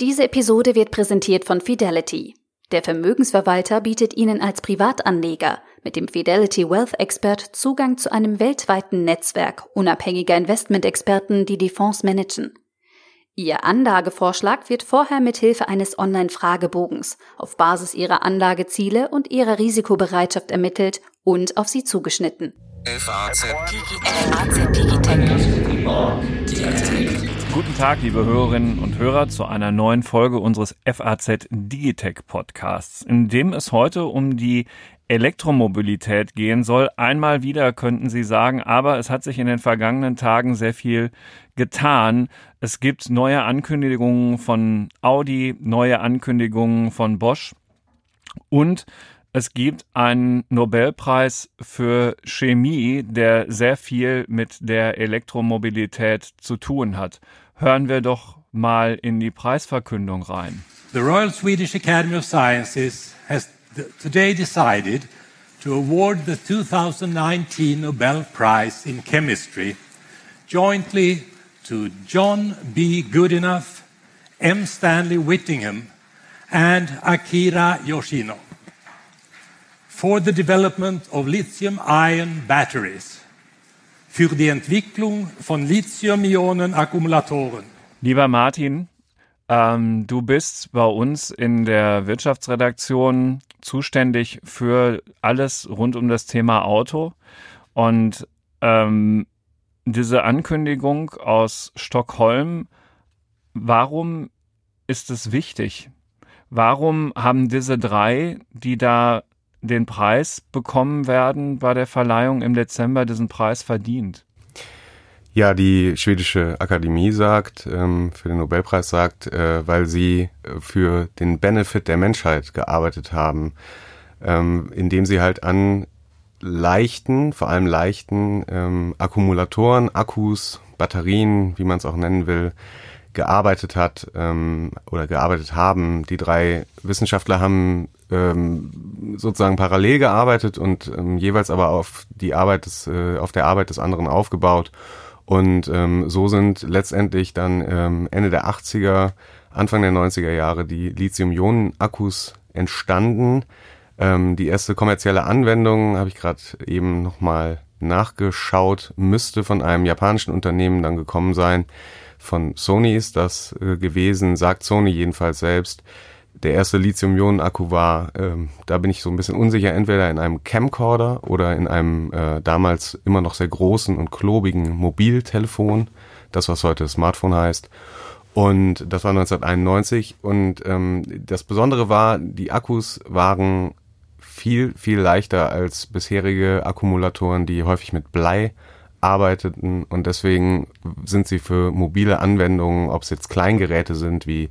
Diese Episode wird präsentiert von Fidelity. Der Vermögensverwalter bietet Ihnen als Privatanleger mit dem Fidelity Wealth Expert Zugang zu einem weltweiten Netzwerk unabhängiger Investmentexperten, die die Fonds managen. Ihr Anlagevorschlag wird vorher mit Hilfe eines Online-Fragebogens auf Basis Ihrer Anlageziele und Ihrer Risikobereitschaft ermittelt und auf Sie zugeschnitten. FAZ Guten Tag, liebe Hörerinnen und Hörer, zu einer neuen Folge unseres FAZ Digitech Podcasts, in dem es heute um die Elektromobilität gehen soll. Einmal wieder könnten Sie sagen, aber es hat sich in den vergangenen Tagen sehr viel getan. Es gibt neue Ankündigungen von Audi, neue Ankündigungen von Bosch und es gibt einen Nobelpreis für Chemie, der sehr viel mit der Elektromobilität zu tun hat. Hören wir doch mal in die Preisverkündung rein. The Royal Swedish Academy of Sciences has today decided to award the 2019 Nobel Prize in Chemistry jointly to John B. Goodenough, M. Stanley Whittingham, and Akira Yoshino for the development of lithium-ion batteries für die Entwicklung von Lithium-Ionen-Akkumulatoren. Lieber Martin, ähm, du bist bei uns in der Wirtschaftsredaktion zuständig für alles rund um das Thema Auto. Und ähm, diese Ankündigung aus Stockholm, warum ist es wichtig? Warum haben diese drei, die da den Preis bekommen werden bei der Verleihung im Dezember, diesen Preis verdient? Ja, die schwedische Akademie sagt, ähm, für den Nobelpreis sagt, äh, weil sie äh, für den Benefit der Menschheit gearbeitet haben, ähm, indem sie halt an leichten, vor allem leichten ähm, Akkumulatoren, Akkus, Batterien, wie man es auch nennen will, gearbeitet hat oder gearbeitet haben. Die drei Wissenschaftler haben ähm, sozusagen parallel gearbeitet und ähm, jeweils aber auf die Arbeit des, äh, auf der Arbeit des anderen aufgebaut. Und ähm, so sind letztendlich dann ähm, Ende der 80er, Anfang der 90er Jahre die Lithium-Ionen-Akkus entstanden. Ähm, die erste kommerzielle Anwendung habe ich gerade eben nochmal nachgeschaut, müsste von einem japanischen Unternehmen dann gekommen sein. Von Sony ist das äh, gewesen, sagt Sony jedenfalls selbst der erste Lithium-Ionen-Akku war, ähm, da bin ich so ein bisschen unsicher, entweder in einem Camcorder oder in einem äh, damals immer noch sehr großen und klobigen Mobiltelefon, das was heute Smartphone heißt. Und das war 1991 und ähm, das Besondere war, die Akkus waren viel, viel leichter als bisherige Akkumulatoren, die häufig mit Blei arbeiteten und deswegen sind sie für mobile Anwendungen, ob es jetzt Kleingeräte sind wie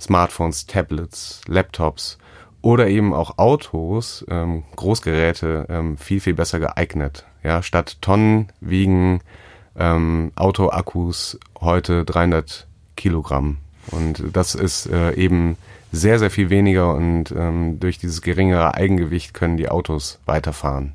Smartphones, Tablets, Laptops oder eben auch Autos, ähm, Großgeräte ähm, viel, viel besser geeignet. Ja, statt Tonnen wiegen ähm, Autoakkus heute 300 Kilogramm. Und das ist äh, eben sehr, sehr viel weniger und ähm, durch dieses geringere Eigengewicht können die Autos weiterfahren.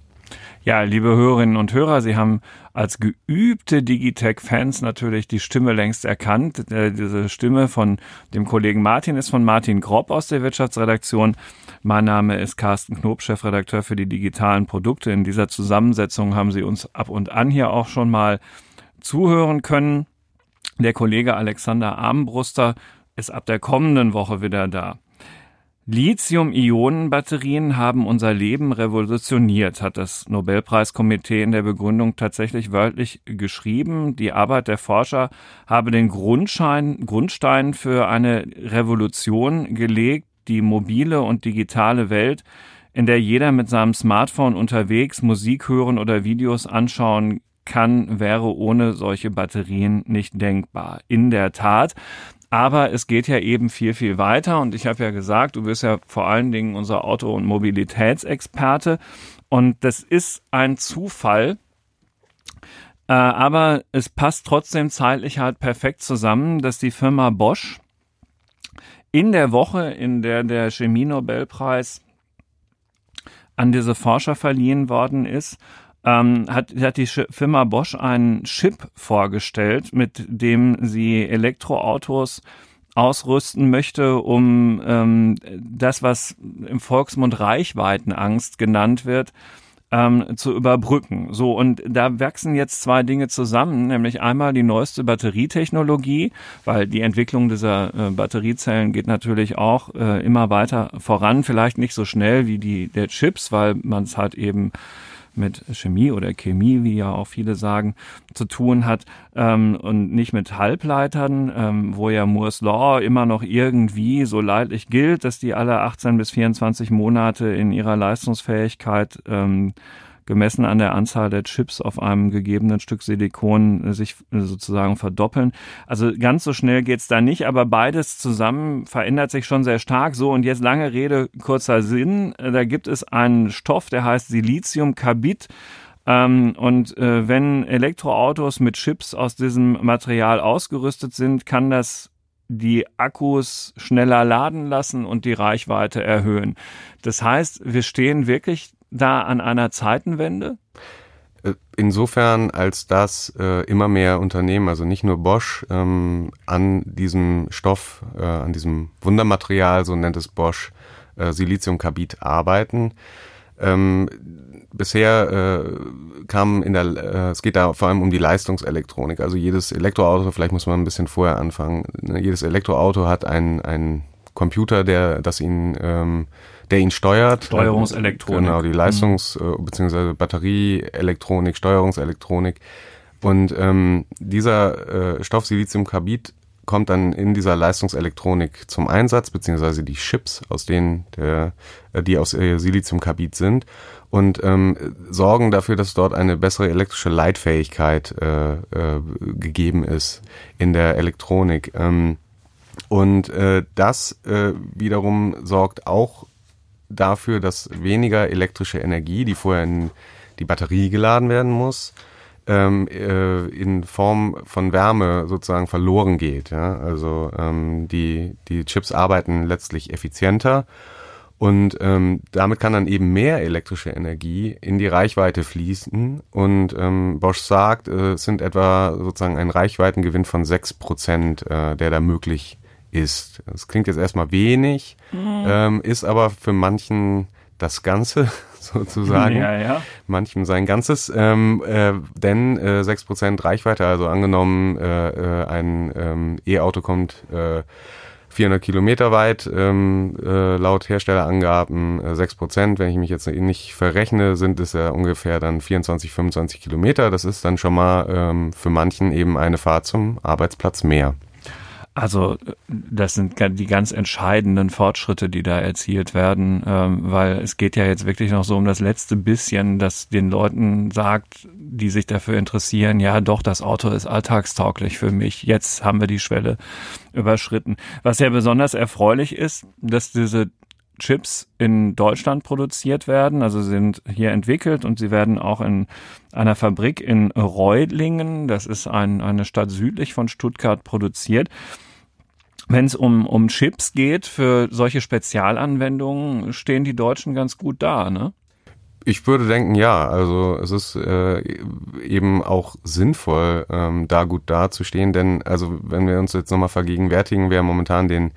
Ja, liebe Hörerinnen und Hörer, Sie haben als geübte Digitech-Fans natürlich die Stimme längst erkannt. Äh, diese Stimme von dem Kollegen Martin ist von Martin Grob aus der Wirtschaftsredaktion. Mein Name ist Carsten Knob, Chefredakteur für die digitalen Produkte. In dieser Zusammensetzung haben Sie uns ab und an hier auch schon mal zuhören können. Der Kollege Alexander Armbruster ist ab der kommenden Woche wieder da. Lithium-Ionen-Batterien haben unser Leben revolutioniert, hat das Nobelpreiskomitee in der Begründung tatsächlich wörtlich geschrieben. Die Arbeit der Forscher habe den Grundschein, Grundstein für eine Revolution gelegt, die mobile und digitale Welt, in der jeder mit seinem Smartphone unterwegs Musik hören oder Videos anschauen kann, wäre ohne solche Batterien nicht denkbar. In der Tat, aber es geht ja eben viel, viel weiter. Und ich habe ja gesagt, du bist ja vor allen Dingen unser Auto- und Mobilitätsexperte. Und das ist ein Zufall. Äh, aber es passt trotzdem zeitlich halt perfekt zusammen, dass die Firma Bosch in der Woche, in der der Chemie-Nobelpreis an diese Forscher verliehen worden ist, ähm, hat, hat die Firma Bosch einen Chip vorgestellt, mit dem sie Elektroautos ausrüsten möchte, um ähm, das, was im Volksmund Reichweitenangst genannt wird, ähm, zu überbrücken. So, und da wachsen jetzt zwei Dinge zusammen, nämlich einmal die neueste Batterietechnologie, weil die Entwicklung dieser äh, Batteriezellen geht natürlich auch äh, immer weiter voran, vielleicht nicht so schnell wie die der Chips, weil man es halt eben mit Chemie oder Chemie, wie ja auch viele sagen, zu tun hat ähm, und nicht mit Halbleitern, ähm, wo ja Moore's Law immer noch irgendwie so leidlich gilt, dass die alle 18 bis 24 Monate in ihrer Leistungsfähigkeit ähm, gemessen an der Anzahl der Chips auf einem gegebenen Stück Silikon äh, sich äh, sozusagen verdoppeln. Also ganz so schnell geht's da nicht, aber beides zusammen verändert sich schon sehr stark. So, und jetzt lange Rede, kurzer Sinn. Äh, da gibt es einen Stoff, der heißt Siliziumkarbid. Ähm, und äh, wenn Elektroautos mit Chips aus diesem Material ausgerüstet sind, kann das die Akkus schneller laden lassen und die Reichweite erhöhen. Das heißt, wir stehen wirklich da an einer Zeitenwende? Äh, insofern, als dass äh, immer mehr Unternehmen, also nicht nur Bosch, ähm, an diesem Stoff, äh, an diesem Wundermaterial, so nennt es Bosch, äh, Siliziumkarbid arbeiten. Ähm, bisher äh, kam in der, äh, es geht da vor allem um die Leistungselektronik. Also jedes Elektroauto, vielleicht muss man ein bisschen vorher anfangen. Ne, jedes Elektroauto hat einen, Computer, der, das ihn ähm, der ihn steuert. Steuerungselektronik. Genau, die Leistungs- mhm. bzw. Batterieelektronik, Steuerungselektronik. Und ähm, dieser äh, Stoff Siliziumkarbid kommt dann in dieser Leistungselektronik zum Einsatz, beziehungsweise die Chips, aus denen der, äh, die aus äh, Siliziumkarbid sind und ähm, sorgen dafür, dass dort eine bessere elektrische Leitfähigkeit äh, äh, gegeben ist in der Elektronik. Ähm, und äh, das äh, wiederum sorgt auch dafür, dass weniger elektrische Energie, die vorher in die Batterie geladen werden muss, ähm, äh, in Form von Wärme sozusagen verloren geht. Ja? Also ähm, die, die Chips arbeiten letztlich effizienter und ähm, damit kann dann eben mehr elektrische Energie in die Reichweite fließen. Und ähm, Bosch sagt, äh, es sind etwa sozusagen ein Reichweitengewinn von sechs Prozent, äh, der da möglich ist. Das klingt jetzt erstmal wenig, mhm. ähm, ist aber für manchen das Ganze sozusagen. Ja, ja. Manchem sein Ganzes. Ähm, äh, denn äh, 6% Reichweite, also angenommen, äh, äh, ein ähm, E-Auto kommt äh, 400 Kilometer weit, ähm, äh, laut Herstellerangaben äh, 6 Prozent. Wenn ich mich jetzt nicht verrechne, sind es ja ungefähr dann 24, 25 Kilometer. Das ist dann schon mal ähm, für manchen eben eine Fahrt zum Arbeitsplatz mehr. Also das sind die ganz entscheidenden Fortschritte, die da erzielt werden, ähm, weil es geht ja jetzt wirklich noch so um das letzte bisschen, das den Leuten sagt, die sich dafür interessieren, ja doch, das Auto ist alltagstauglich für mich. Jetzt haben wir die Schwelle überschritten. Was ja besonders erfreulich ist, dass diese Chips in Deutschland produziert werden, also sind hier entwickelt und sie werden auch in einer Fabrik in Reutlingen, das ist ein, eine Stadt südlich von Stuttgart, produziert. Wenn es um, um Chips geht für solche Spezialanwendungen, stehen die Deutschen ganz gut da, ne? Ich würde denken, ja. Also es ist äh, eben auch sinnvoll, ähm, da gut dazustehen, denn also wenn wir uns jetzt nochmal vergegenwärtigen, wer momentan den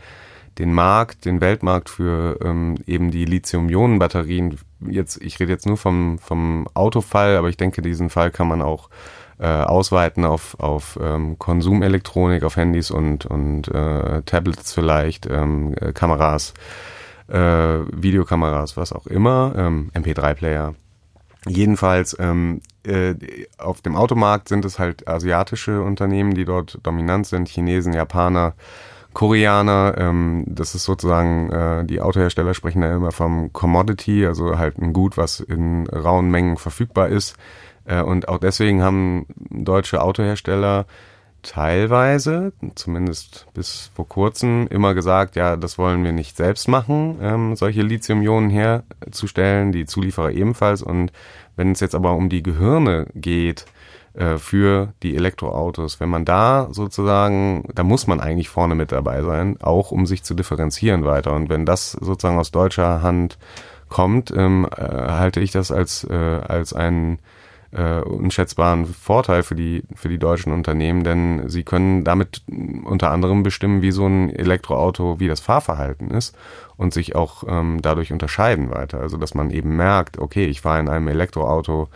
den Markt, den Weltmarkt für ähm, eben die Lithium-Ionen-Batterien. Jetzt, ich rede jetzt nur vom, vom Autofall, aber ich denke, diesen Fall kann man auch äh, ausweiten auf, auf ähm, Konsumelektronik, auf Handys und, und äh, Tablets vielleicht, ähm, äh, Kameras, äh, Videokameras, was auch immer, ähm, MP3-Player. Jedenfalls ähm, äh, auf dem Automarkt sind es halt asiatische Unternehmen, die dort dominant sind, Chinesen, Japaner, Koreaner. Ähm, das ist sozusagen, äh, die Autohersteller sprechen da immer vom Commodity, also halt ein Gut, was in rauen Mengen verfügbar ist. Äh, und auch deswegen haben deutsche Autohersteller teilweise, zumindest bis vor kurzem, immer gesagt, ja, das wollen wir nicht selbst machen, ähm, solche Lithium-Ionen herzustellen, die Zulieferer ebenfalls. Und wenn es jetzt aber um die Gehirne geht, äh, für die Elektroautos. Wenn man da sozusagen, da muss man eigentlich vorne mit dabei sein, auch um sich zu differenzieren weiter. Und wenn das sozusagen aus deutscher Hand kommt, ähm, äh, halte ich das als, äh, als einen äh, unschätzbaren Vorteil für die, für die deutschen Unternehmen, denn sie können damit unter anderem bestimmen, wie so ein Elektroauto, wie das Fahrverhalten ist und sich auch ähm, dadurch unterscheiden weiter. Also dass man eben merkt, okay, ich fahre in einem Elektroauto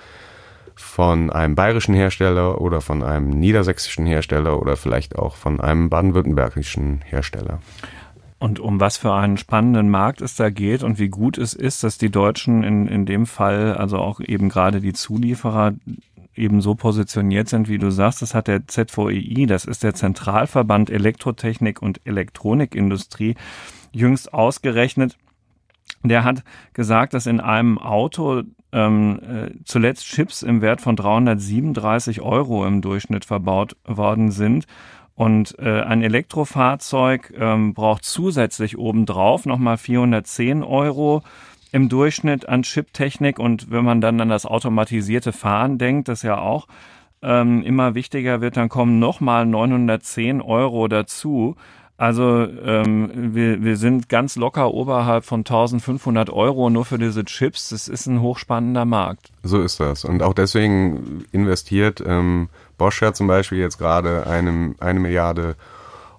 von einem bayerischen Hersteller oder von einem niedersächsischen Hersteller oder vielleicht auch von einem baden-württembergischen Hersteller. Und um was für einen spannenden Markt es da geht und wie gut es ist, dass die Deutschen in, in dem Fall, also auch eben gerade die Zulieferer, eben so positioniert sind, wie du sagst. Das hat der ZVEI, das ist der Zentralverband Elektrotechnik und Elektronikindustrie, jüngst ausgerechnet. Der hat gesagt, dass in einem Auto ähm, äh, zuletzt Chips im Wert von 337 Euro im Durchschnitt verbaut worden sind und äh, ein Elektrofahrzeug ähm, braucht zusätzlich obendrauf nochmal 410 Euro im Durchschnitt an Chiptechnik. Und wenn man dann an das automatisierte Fahren denkt, das ja auch ähm, immer wichtiger wird, dann kommen nochmal 910 Euro dazu. Also ähm, wir, wir sind ganz locker oberhalb von 1500 Euro nur für diese Chips. Das ist ein hochspannender Markt. So ist das. Und auch deswegen investiert ähm, Bosch ja zum Beispiel jetzt gerade eine, eine Milliarde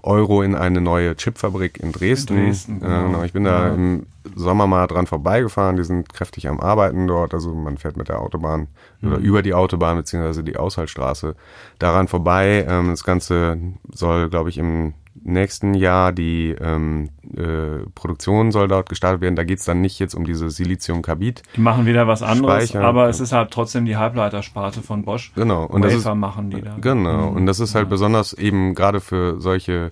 Euro in eine neue Chipfabrik in Dresden. In Dresden genau. genau. Ich bin da ja. im Sommer mal dran vorbeigefahren. Die sind kräftig am Arbeiten dort. Also man fährt mit der Autobahn mhm. oder über die Autobahn beziehungsweise die Ausfallstraße daran vorbei. Ähm, das Ganze soll, glaube ich, im nächsten Jahr die ähm, äh, Produktion soll dort gestartet werden. Da geht es dann nicht jetzt um diese Siliziumkarbid. Die machen wieder was anderes, Speicher. aber es ist halt trotzdem die Halbleitersparte von Bosch. Genau. Und Wafer das ist, machen die da. Genau. Mhm. Und das ist halt ja. besonders eben gerade für solche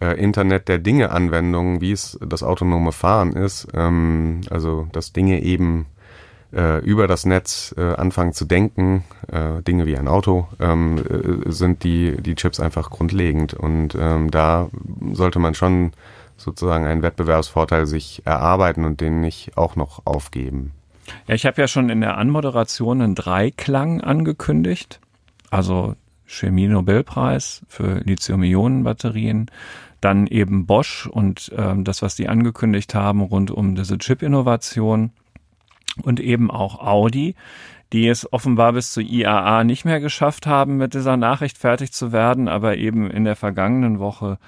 äh, Internet der Dinge Anwendungen, wie es das autonome Fahren ist. Ähm, also dass Dinge eben äh, über das Netz äh, anfangen zu denken, äh, Dinge wie ein Auto, ähm, äh, sind die, die Chips einfach grundlegend. Und ähm, da sollte man schon sozusagen einen Wettbewerbsvorteil sich erarbeiten und den nicht auch noch aufgeben. Ja, ich habe ja schon in der Anmoderation einen Dreiklang angekündigt. Also Chemie-Nobelpreis für Lithium-Ionen-Batterien, dann eben Bosch und ähm, das, was die angekündigt haben rund um diese Chip-Innovation und eben auch Audi, die es offenbar bis zur IAA nicht mehr geschafft haben, mit dieser Nachricht fertig zu werden, aber eben in der vergangenen Woche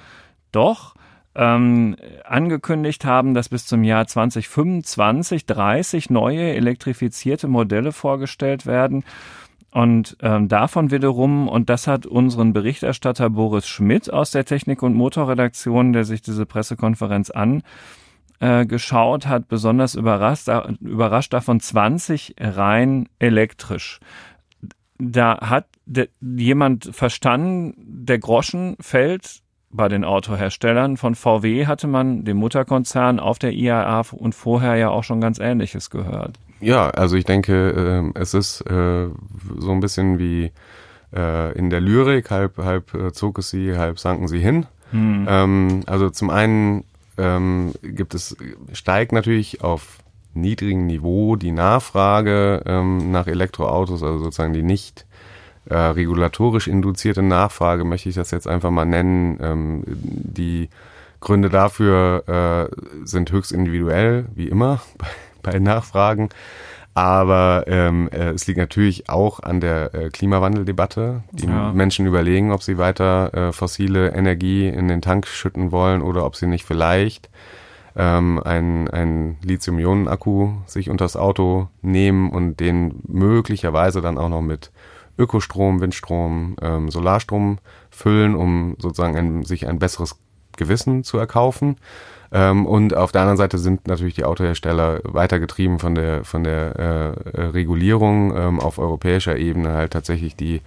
doch ähm, angekündigt haben, dass bis zum Jahr 2025 30 neue elektrifizierte Modelle vorgestellt werden. Und ähm, davon wiederum, und das hat unseren Berichterstatter Boris Schmidt aus der Technik- und Motorredaktion, der sich diese Pressekonferenz an äh, geschaut hat, besonders überrascht, überrascht davon 20 rein elektrisch. Da hat jemand verstanden, der Groschen fällt bei den Autoherstellern. Von VW hatte man, dem Mutterkonzern, auf der IAA und vorher ja auch schon ganz Ähnliches gehört. Ja, also ich denke, äh, es ist äh, so ein bisschen wie äh, in der Lyrik, halb, halb äh, zog es sie, halb sanken sie hin. Hm. Ähm, also zum einen ähm, gibt es, steigt natürlich auf niedrigem Niveau die Nachfrage ähm, nach Elektroautos, also sozusagen die nicht äh, regulatorisch induzierte Nachfrage, möchte ich das jetzt einfach mal nennen. Ähm, die Gründe dafür äh, sind höchst individuell, wie immer bei, bei Nachfragen. Aber ähm, äh, es liegt natürlich auch an der äh, Klimawandeldebatte. Die ja. Menschen überlegen, ob sie weiter äh, fossile Energie in den Tank schütten wollen oder ob sie nicht vielleicht ähm, ein, ein Lithium-Ionen-Akku sich unters Auto nehmen und den möglicherweise dann auch noch mit Ökostrom, Windstrom, ähm, Solarstrom füllen, um sozusagen ein, sich ein besseres Gewissen zu erkaufen. Ähm, und auf der anderen Seite sind natürlich die Autohersteller weitergetrieben von der, von der äh, Regulierung ähm, auf europäischer Ebene halt tatsächlich die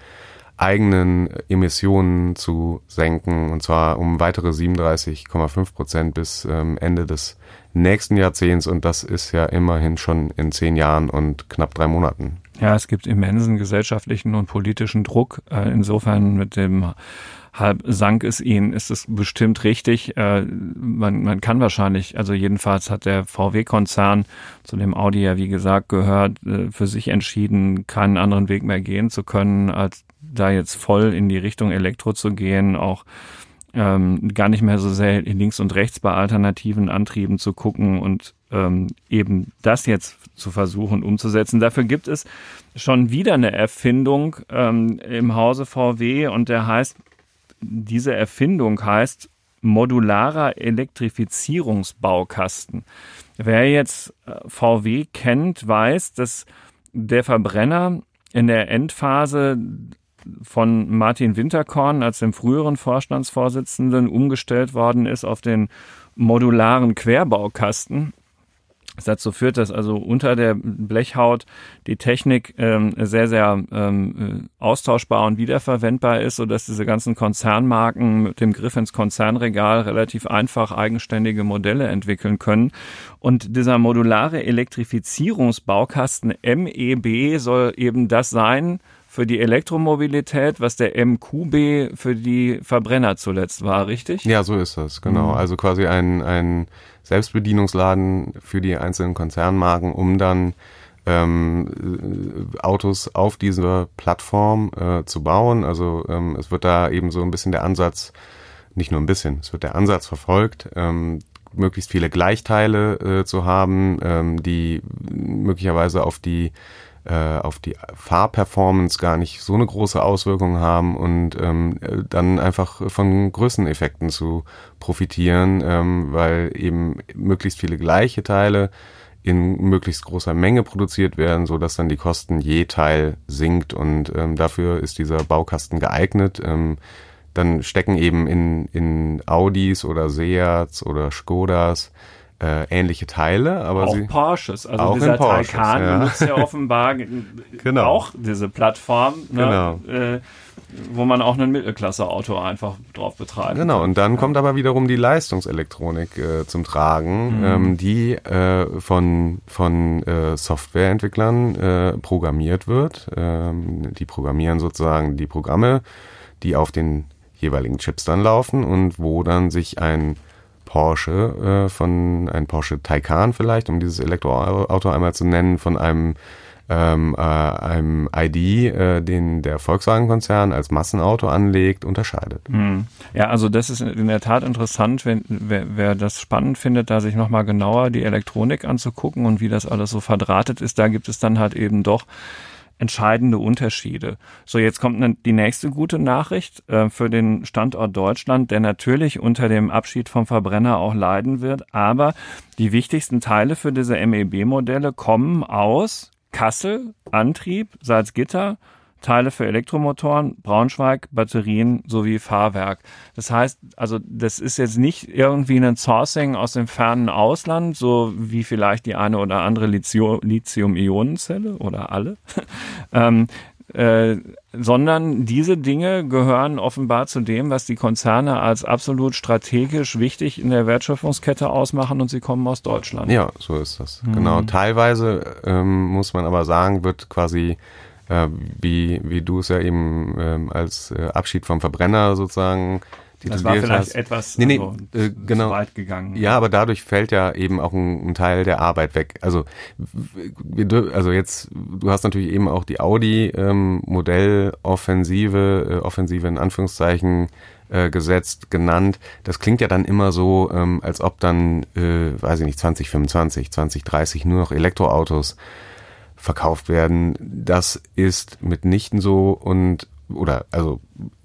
eigenen Emissionen zu senken und zwar um weitere 37,5 Prozent bis ähm, Ende des nächsten Jahrzehnts und das ist ja immerhin schon in zehn Jahren und knapp drei Monaten. Ja, es gibt immensen gesellschaftlichen und politischen Druck. Äh, insofern mit dem halb sank es ihnen, ist es bestimmt richtig. Äh, man, man kann wahrscheinlich, also jedenfalls hat der VW-Konzern, zu dem Audi ja wie gesagt gehört, äh, für sich entschieden, keinen anderen Weg mehr gehen zu können, als da jetzt voll in die Richtung Elektro zu gehen, auch ähm, gar nicht mehr so sehr links und rechts bei alternativen Antrieben zu gucken und ähm, eben das jetzt zu versuchen umzusetzen. Dafür gibt es schon wieder eine Erfindung ähm, im Hause VW und der heißt, diese Erfindung heißt modularer Elektrifizierungsbaukasten. Wer jetzt äh, VW kennt, weiß, dass der Verbrenner in der Endphase von Martin Winterkorn als dem früheren Vorstandsvorsitzenden umgestellt worden ist auf den modularen Querbaukasten. Das dazu führt, dass also unter der Blechhaut die Technik ähm, sehr, sehr ähm, austauschbar und wiederverwendbar ist, sodass diese ganzen Konzernmarken mit dem Griff ins Konzernregal relativ einfach eigenständige Modelle entwickeln können. Und dieser modulare Elektrifizierungsbaukasten MEB soll eben das sein, für die Elektromobilität, was der MQB für die Verbrenner zuletzt war, richtig? Ja, so ist das, genau. Mhm. Also quasi ein, ein Selbstbedienungsladen für die einzelnen Konzernmarken, um dann ähm, Autos auf dieser Plattform äh, zu bauen. Also ähm, es wird da eben so ein bisschen der Ansatz, nicht nur ein bisschen, es wird der Ansatz verfolgt, ähm, möglichst viele Gleichteile äh, zu haben, ähm, die möglicherweise auf die äh, auf die Fahrperformance gar nicht so eine große Auswirkung haben und ähm, dann einfach von Größeneffekten zu profitieren, ähm, weil eben möglichst viele gleiche Teile in möglichst großer Menge produziert werden, so dass dann die Kosten je Teil sinkt und ähm, dafür ist dieser Baukasten geeignet. Ähm, dann stecken eben in, in Audis oder Seats oder Skodas äh, ähnliche Teile, aber auch sie Porsches. Also auch dieser Porsches, Taycan ja. benutzt ja offenbar genau. auch diese Plattform, ne, genau. äh, wo man auch ein Mittelklasse-Auto einfach drauf betreibt. Genau. Und dann ja. kommt aber wiederum die Leistungselektronik äh, zum Tragen, mhm. ähm, die äh, von von äh, Softwareentwicklern äh, programmiert wird. Ähm, die programmieren sozusagen die Programme, die auf den jeweiligen Chips dann laufen und wo dann sich ein Porsche, äh, von ein Porsche Taycan vielleicht, um dieses Elektroauto einmal zu nennen, von einem ähm, äh, einem ID, äh, den der Volkswagen-Konzern als Massenauto anlegt, unterscheidet. Hm. Ja, also das ist in der Tat interessant, wenn, wer, wer das spannend findet, da sich nochmal genauer die Elektronik anzugucken und wie das alles so verdrahtet ist, da gibt es dann halt eben doch entscheidende Unterschiede. So, jetzt kommt ne, die nächste gute Nachricht äh, für den Standort Deutschland, der natürlich unter dem Abschied vom Verbrenner auch leiden wird. Aber die wichtigsten Teile für diese MEB-Modelle kommen aus Kassel, Antrieb, Salzgitter, Teile für Elektromotoren, Braunschweig, Batterien sowie Fahrwerk. Das heißt, also das ist jetzt nicht irgendwie ein Sourcing aus dem fernen Ausland, so wie vielleicht die eine oder andere Lithium-Ionen-Zelle oder alle, ähm, äh, sondern diese Dinge gehören offenbar zu dem, was die Konzerne als absolut strategisch wichtig in der Wertschöpfungskette ausmachen und sie kommen aus Deutschland. Ja, so ist das. Mhm. Genau. Teilweise ähm, muss man aber sagen, wird quasi äh, wie, wie du es ja eben ähm, als äh, Abschied vom Verbrenner sozusagen das war vielleicht hast. etwas nee, nee, also, äh, genau. weit gegangen. Ja, aber dadurch fällt ja eben auch ein, ein Teil der Arbeit weg. Also, also jetzt, du hast natürlich eben auch die Audi ähm, äh, Offensive in Anführungszeichen äh, gesetzt, genannt. Das klingt ja dann immer so, ähm, als ob dann, äh, weiß ich nicht, 2025, 2030 nur noch Elektroautos verkauft werden. Das ist mitnichten so und oder also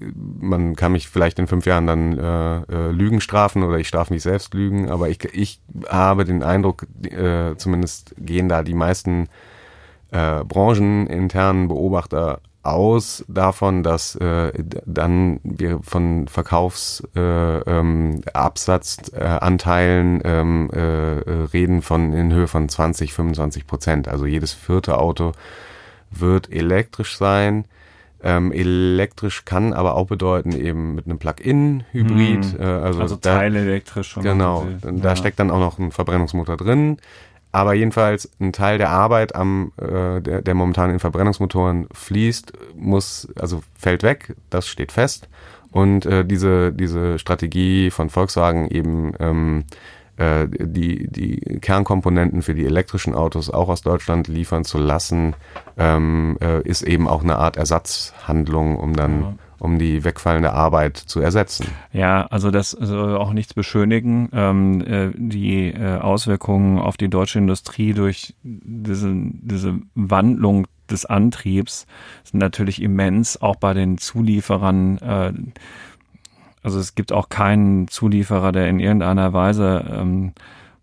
man kann mich vielleicht in fünf Jahren dann äh, äh, Lügen strafen oder ich strafe mich selbst Lügen, aber ich, ich habe den Eindruck, äh, zumindest gehen da die meisten äh, brancheninternen Beobachter aus davon, dass äh, dann wir von Verkaufsabsatzanteilen äh, ähm, äh, äh, reden von in Höhe von 20, 25 Prozent. Also jedes vierte Auto wird elektrisch sein. Ähm, elektrisch kann aber auch bedeuten eben mit einem Plug-in-Hybrid. Hm. Äh, also, also Teil elektrisch. Genau, da ja. steckt dann auch noch ein Verbrennungsmotor drin. Aber jedenfalls ein Teil der Arbeit am äh, der, der momentan in Verbrennungsmotoren fließt, muss also fällt weg. Das steht fest. Und äh, diese diese Strategie von Volkswagen eben ähm, äh, die die Kernkomponenten für die elektrischen Autos auch aus Deutschland liefern zu lassen, ähm, äh, ist eben auch eine Art Ersatzhandlung, um dann ja um die wegfallende Arbeit zu ersetzen. Ja, also das soll auch nichts beschönigen. Ähm, äh, die äh, Auswirkungen auf die deutsche Industrie durch diese, diese Wandlung des Antriebs sind natürlich immens, auch bei den Zulieferern. Äh, also es gibt auch keinen Zulieferer, der in irgendeiner Weise ähm,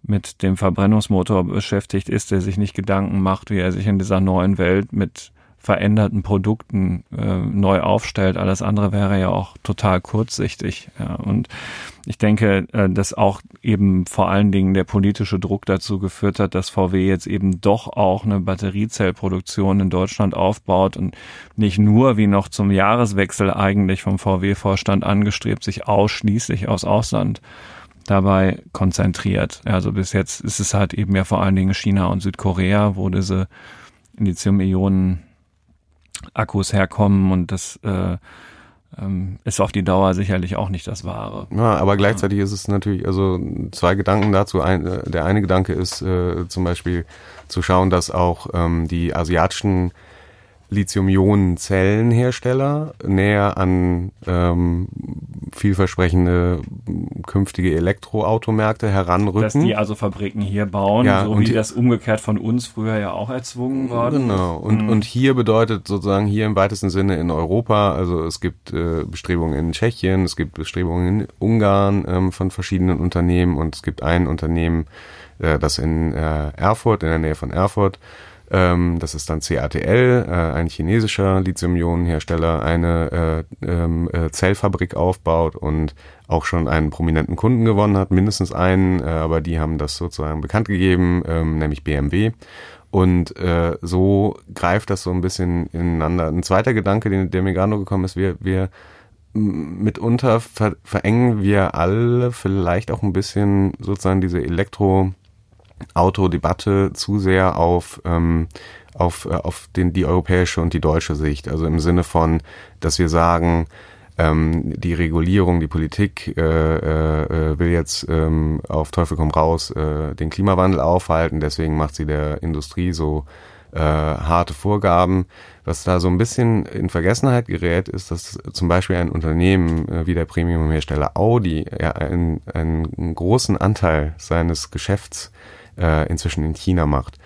mit dem Verbrennungsmotor beschäftigt ist, der sich nicht Gedanken macht, wie er sich in dieser neuen Welt mit veränderten Produkten äh, neu aufstellt. Alles andere wäre ja auch total kurzsichtig. Ja. Und ich denke, äh, dass auch eben vor allen Dingen der politische Druck dazu geführt hat, dass VW jetzt eben doch auch eine Batteriezellproduktion in Deutschland aufbaut und nicht nur wie noch zum Jahreswechsel eigentlich vom VW-Vorstand angestrebt, sich ausschließlich aus Ausland dabei konzentriert. Also bis jetzt ist es halt eben ja vor allen Dingen China und Südkorea, wo diese Lithium-Ionen Akkus herkommen und das äh, ähm, ist auf die Dauer sicherlich auch nicht das Wahre. Ja, aber gleichzeitig ist es natürlich, also zwei Gedanken dazu. Ein, äh, der eine Gedanke ist äh, zum Beispiel zu schauen, dass auch ähm, die asiatischen Lithium-Ionen-Zellenhersteller näher an ähm, vielversprechende künftige Elektroautomärkte heranrücken. Dass die also Fabriken hier bauen, ja, so wie das umgekehrt von uns früher ja auch erzwungen worden Genau. Und, mhm. und hier bedeutet sozusagen hier im weitesten Sinne in Europa, also es gibt äh, Bestrebungen in Tschechien, es gibt Bestrebungen in Ungarn ähm, von verschiedenen Unternehmen und es gibt ein Unternehmen, äh, das in äh, Erfurt, in der Nähe von Erfurt, ähm, das ist dann CATL, äh, ein chinesischer Lithium-Ionen-Hersteller, eine äh, ähm, äh, Zellfabrik aufbaut und auch schon einen prominenten Kunden gewonnen hat, mindestens einen, äh, aber die haben das sozusagen bekannt gegeben, ähm, nämlich BMW. Und äh, so greift das so ein bisschen ineinander. Ein zweiter Gedanke, den, der mir gerade noch gekommen ist, wir, wir mitunter ver verengen wir alle vielleicht auch ein bisschen sozusagen diese Elektro- Autodebatte zu sehr auf, ähm, auf, äh, auf den, die europäische und die deutsche Sicht. Also im Sinne von, dass wir sagen, ähm, die Regulierung, die Politik äh, äh, will jetzt ähm, auf Teufel komm raus äh, den Klimawandel aufhalten, deswegen macht sie der Industrie so äh, harte Vorgaben. Was da so ein bisschen in Vergessenheit gerät, ist, dass zum Beispiel ein Unternehmen äh, wie der Premium-Hersteller Audi ja einen, einen großen Anteil seines Geschäfts äh, inzwischen in China macht.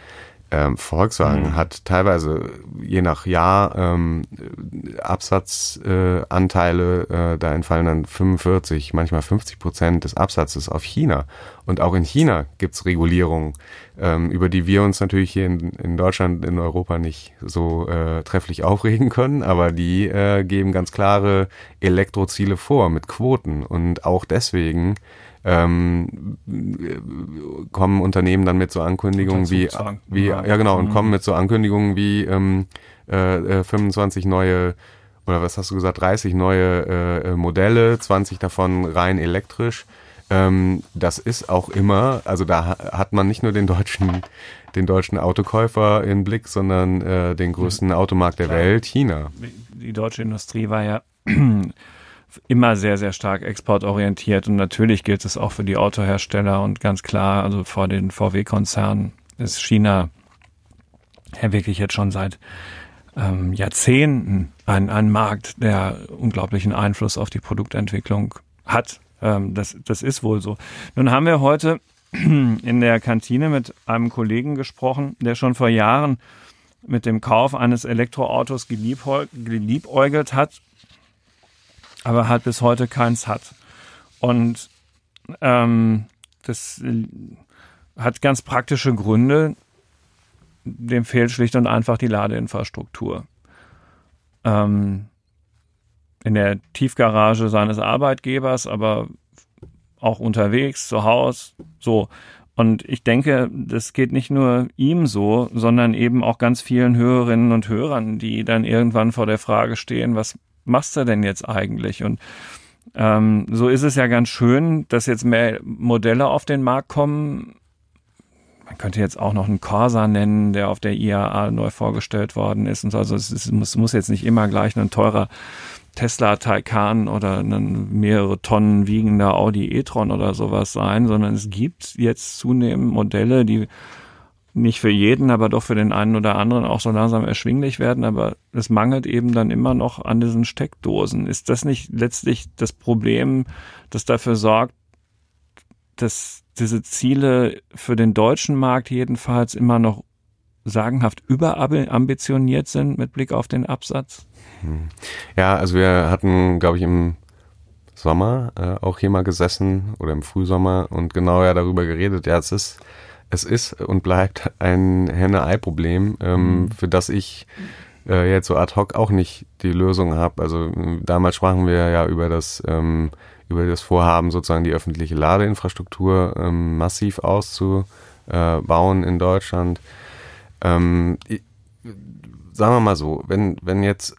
Ähm, Volkswagen mhm. hat teilweise je nach Jahr ähm, Absatzanteile, äh, äh, da entfallen dann 45, manchmal 50 Prozent des Absatzes auf China. Und auch in China gibt's Regulierungen, ähm, über die wir uns natürlich hier in, in Deutschland, in Europa nicht so äh, trefflich aufregen können, aber die äh, geben ganz klare Elektroziele vor mit Quoten. Und auch deswegen ähm, kommen Unternehmen dann mit so Ankündigungen wie, wie ja. ja genau, und mhm. kommen mit so Ankündigungen wie ähm, äh, 25 äh, neue oder was hast du gesagt, 30 neue äh, äh Modelle, 20 davon rein elektrisch. Ähm, das ist auch immer, also da hat man nicht nur den deutschen, den deutschen Autokäufer im Blick, sondern äh, den größten Automarkt der Klar. Welt, China. Die deutsche Industrie war ja immer sehr, sehr stark exportorientiert und natürlich gilt es auch für die Autohersteller und ganz klar, also vor den VW-Konzernen ist China ja wirklich jetzt schon seit ähm, Jahrzehnten ein, ein Markt, der unglaublichen Einfluss auf die Produktentwicklung hat. Ähm, das, das ist wohl so. Nun haben wir heute in der Kantine mit einem Kollegen gesprochen, der schon vor Jahren mit dem Kauf eines Elektroautos geliebäugelt hat aber halt bis heute keins hat. Und ähm, das äh, hat ganz praktische Gründe. Dem fehlt schlicht und einfach die Ladeinfrastruktur. Ähm, in der Tiefgarage seines Arbeitgebers, aber auch unterwegs, zu Hause, so. Und ich denke, das geht nicht nur ihm so, sondern eben auch ganz vielen Hörerinnen und Hörern, die dann irgendwann vor der Frage stehen, was machst du denn jetzt eigentlich? Und ähm, so ist es ja ganz schön, dass jetzt mehr Modelle auf den Markt kommen. Man könnte jetzt auch noch einen Corsa nennen, der auf der IAA neu vorgestellt worden ist. Und so. Also es, ist, muss, muss jetzt nicht immer gleich ein teurer Tesla Taycan oder ein mehrere Tonnen wiegender Audi e-tron oder sowas sein, sondern es gibt jetzt zunehmend Modelle, die nicht für jeden, aber doch für den einen oder anderen auch so langsam erschwinglich werden, aber es mangelt eben dann immer noch an diesen Steckdosen. Ist das nicht letztlich das Problem, das dafür sorgt, dass diese Ziele für den deutschen Markt jedenfalls immer noch sagenhaft überambitioniert sind mit Blick auf den Absatz? Hm. Ja, also wir hatten, glaube ich, im Sommer äh, auch hier mal gesessen oder im Frühsommer und genau ja darüber geredet. Ja, es ist es ist und bleibt ein Henne-Ei-Problem, ähm, mhm. für das ich äh, jetzt so ad hoc auch nicht die Lösung habe. Also damals sprachen wir ja über das ähm, über das Vorhaben, sozusagen die öffentliche Ladeinfrastruktur ähm, massiv auszubauen in Deutschland. Ähm, ich, sagen wir mal so, wenn, wenn jetzt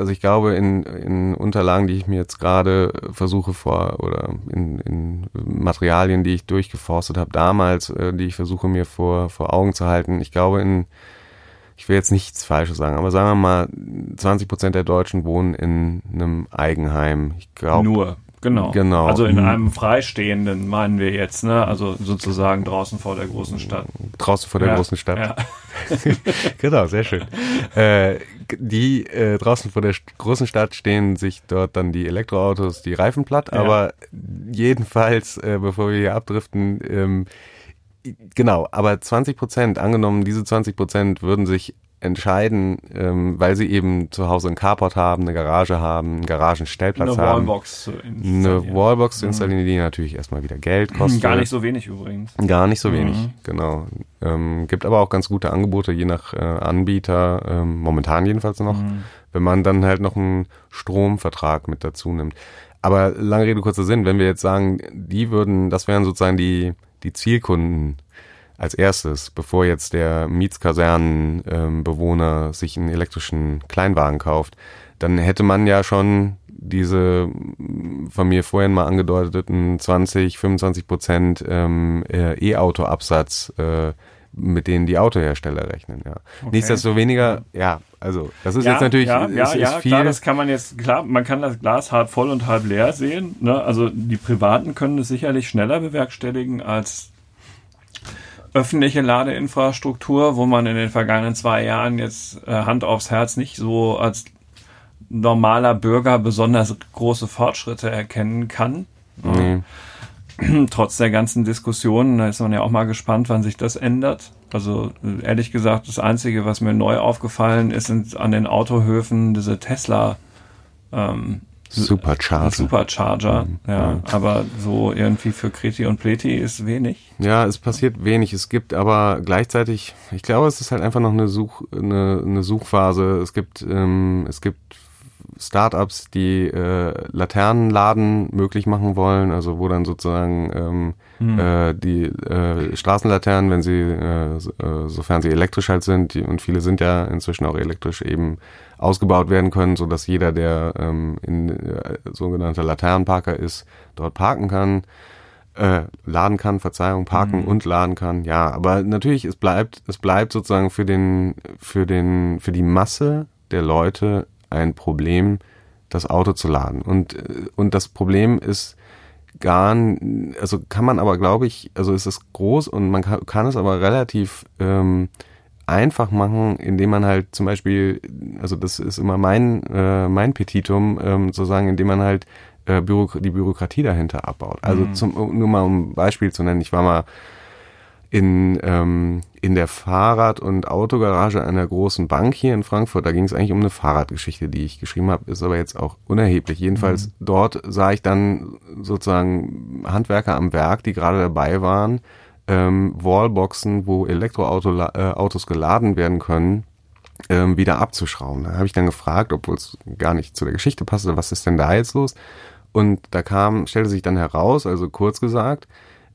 also ich glaube, in, in Unterlagen, die ich mir jetzt gerade versuche vor oder in, in Materialien, die ich durchgeforstet habe damals, äh, die ich versuche mir vor, vor Augen zu halten, ich glaube, in, ich will jetzt nichts Falsches sagen, aber sagen wir mal, 20 Prozent der Deutschen wohnen in einem Eigenheim. Ich glaube. Nur. Genau. genau. Also in einem Freistehenden meinen wir jetzt, ne? Also sozusagen draußen vor der großen Stadt. Draußen vor der ja. großen Stadt. Ja. genau, sehr schön. Äh, die äh, draußen vor der großen Stadt stehen sich dort dann die Elektroautos, die Reifen platt, ja. aber jedenfalls, äh, bevor wir hier abdriften, ähm, genau, aber 20 Prozent, angenommen, diese 20 Prozent würden sich entscheiden, ähm, weil sie eben zu Hause einen Carport haben, eine Garage haben, einen Garagenstellplatz eine haben. Wallbox zu installieren. Eine Wallbox zu installieren, die natürlich erstmal wieder Geld kostet. Gar nicht so wenig übrigens. Gar nicht so mhm. wenig, genau. Ähm, gibt aber auch ganz gute Angebote, je nach äh, Anbieter, ähm, momentan jedenfalls noch, mhm. wenn man dann halt noch einen Stromvertrag mit dazu nimmt. Aber lange Rede, kurzer Sinn, wenn wir jetzt sagen, die würden, das wären sozusagen die, die Zielkunden als erstes, bevor jetzt der Mietskasernenbewohner sich einen elektrischen Kleinwagen kauft, dann hätte man ja schon diese von mir vorhin mal angedeuteten 20, 25 Prozent ähm, äh, E-Auto-Absatz, äh, mit denen die Autohersteller rechnen. Ja. Okay. Nichtsdestoweniger, ja, also das ist ja, jetzt natürlich ja, ja, ist, ist ja, viel. Klar, das kann man jetzt klar, man kann das Glas halb voll und halb leer sehen. Ne? Also die Privaten können es sicherlich schneller bewerkstelligen als öffentliche Ladeinfrastruktur, wo man in den vergangenen zwei Jahren jetzt äh, Hand aufs Herz nicht so als normaler Bürger besonders große Fortschritte erkennen kann. Mhm. Trotz der ganzen Diskussionen, da ist man ja auch mal gespannt, wann sich das ändert. Also ehrlich gesagt, das Einzige, was mir neu aufgefallen ist, sind an den Autohöfen diese Tesla ähm, Supercharger. Supercharger, mhm. ja. Aber so irgendwie für Kreti und Pleti ist wenig. Ja, es passiert wenig. Es gibt aber gleichzeitig, ich glaube, es ist halt einfach noch eine Such, eine, eine Suchphase. Es gibt, ähm, es gibt Startups, die äh, Laternenladen möglich machen wollen, also wo dann sozusagen ähm, hm. äh, die äh, Straßenlaternen, wenn sie, äh, äh, sofern sie elektrisch halt sind, die, und viele sind ja inzwischen auch elektrisch eben ausgebaut werden können, so dass jeder, der ähm, in äh, sogenannter Laternenparker ist, dort parken kann. Äh, laden kann, Verzeihung, parken mhm. und laden kann. Ja, aber natürlich, es bleibt, es bleibt sozusagen für den, für den, für die Masse der Leute ein Problem, das Auto zu laden. Und, äh, und das Problem ist gar, also kann man aber, glaube ich, also ist es groß und man kann, kann es aber relativ ähm, einfach machen, indem man halt zum Beispiel, also das ist immer mein, äh, mein Petitum, ähm, sozusagen, indem man halt äh, Bürok die Bürokratie dahinter abbaut. Also mhm. zum, nur mal um ein Beispiel zu nennen, ich war mal in, ähm, in der Fahrrad- und Autogarage einer großen Bank hier in Frankfurt. Da ging es eigentlich um eine Fahrradgeschichte, die ich geschrieben habe, ist aber jetzt auch unerheblich. Jedenfalls mhm. dort sah ich dann sozusagen Handwerker am Werk, die gerade dabei waren, ähm, Wallboxen, wo Elektroautos äh, geladen werden können, ähm, wieder abzuschrauben. Da habe ich dann gefragt, obwohl es gar nicht zu der Geschichte passte, was ist denn da jetzt los? Und da kam, stellte sich dann heraus, also kurz gesagt,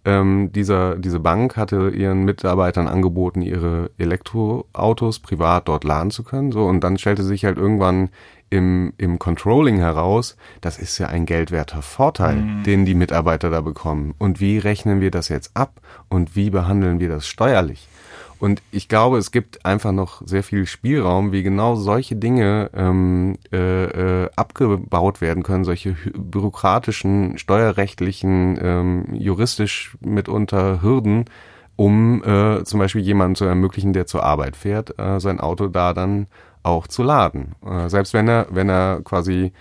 ähm, dieser, diese Bank hatte ihren Mitarbeitern angeboten, ihre Elektroautos privat dort laden zu können. So, und dann stellte sich halt irgendwann im, im Controlling heraus, das ist ja ein geldwerter Vorteil, mhm. den die Mitarbeiter da bekommen. Und wie rechnen wir das jetzt ab? Und wie behandeln wir das steuerlich? Und ich glaube, es gibt einfach noch sehr viel Spielraum, wie genau solche Dinge ähm, äh, äh, abgebaut werden können, solche bürokratischen, steuerrechtlichen, ähm, juristisch mitunter Hürden, um äh, zum Beispiel jemanden zu ermöglichen, der zur Arbeit fährt, äh, sein Auto da dann auch zu laden. Äh, selbst wenn er, wenn er quasi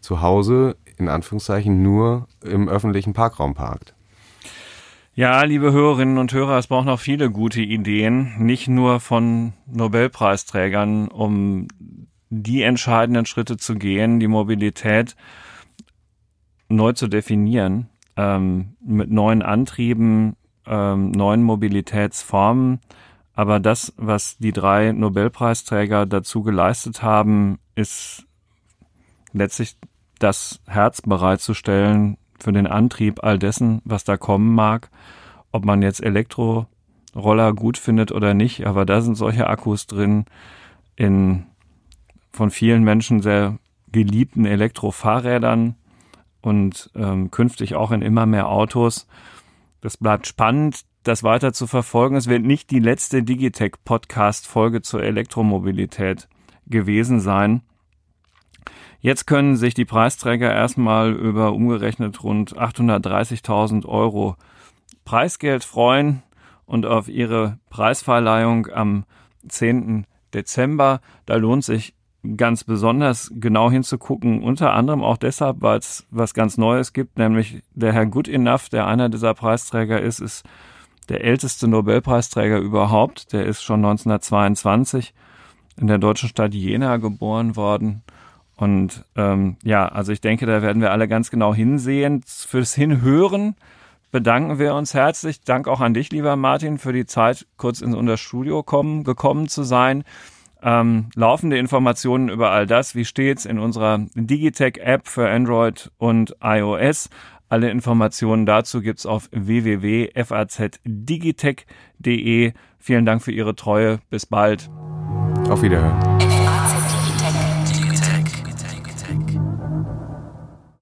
zu Hause in Anführungszeichen nur im öffentlichen Parkraum parkt. Ja, liebe Hörerinnen und Hörer, es braucht noch viele gute Ideen, nicht nur von Nobelpreisträgern, um die entscheidenden Schritte zu gehen, die Mobilität neu zu definieren, ähm, mit neuen Antrieben, ähm, neuen Mobilitätsformen. Aber das, was die drei Nobelpreisträger dazu geleistet haben, ist letztlich das Herz bereitzustellen für den Antrieb all dessen, was da kommen mag. Ob man jetzt Elektroroller gut findet oder nicht, aber da sind solche Akkus drin in von vielen Menschen sehr geliebten Elektrofahrrädern und ähm, künftig auch in immer mehr Autos. Das bleibt spannend, das weiter zu verfolgen. Es wird nicht die letzte Digitech-Podcast-Folge zur Elektromobilität gewesen sein. Jetzt können sich die Preisträger erstmal über umgerechnet rund 830.000 Euro Preisgeld freuen und auf ihre Preisverleihung am 10. Dezember. Da lohnt sich ganz besonders genau hinzugucken, unter anderem auch deshalb, weil es was ganz Neues gibt, nämlich der Herr Good Enough, der einer dieser Preisträger ist, ist der älteste Nobelpreisträger überhaupt. Der ist schon 1922 in der deutschen Stadt Jena geboren worden. Und ähm, ja, also ich denke, da werden wir alle ganz genau hinsehen. Fürs Hinhören bedanken wir uns herzlich. Dank auch an dich, lieber Martin, für die Zeit, kurz in unser Studio kommen, gekommen zu sein. Ähm, laufende Informationen über all das, wie steht's in unserer Digitech-App für Android und iOS. Alle Informationen dazu gibt's auf www.fazdigitech.de. Vielen Dank für Ihre Treue. Bis bald. Auf Wiederhören.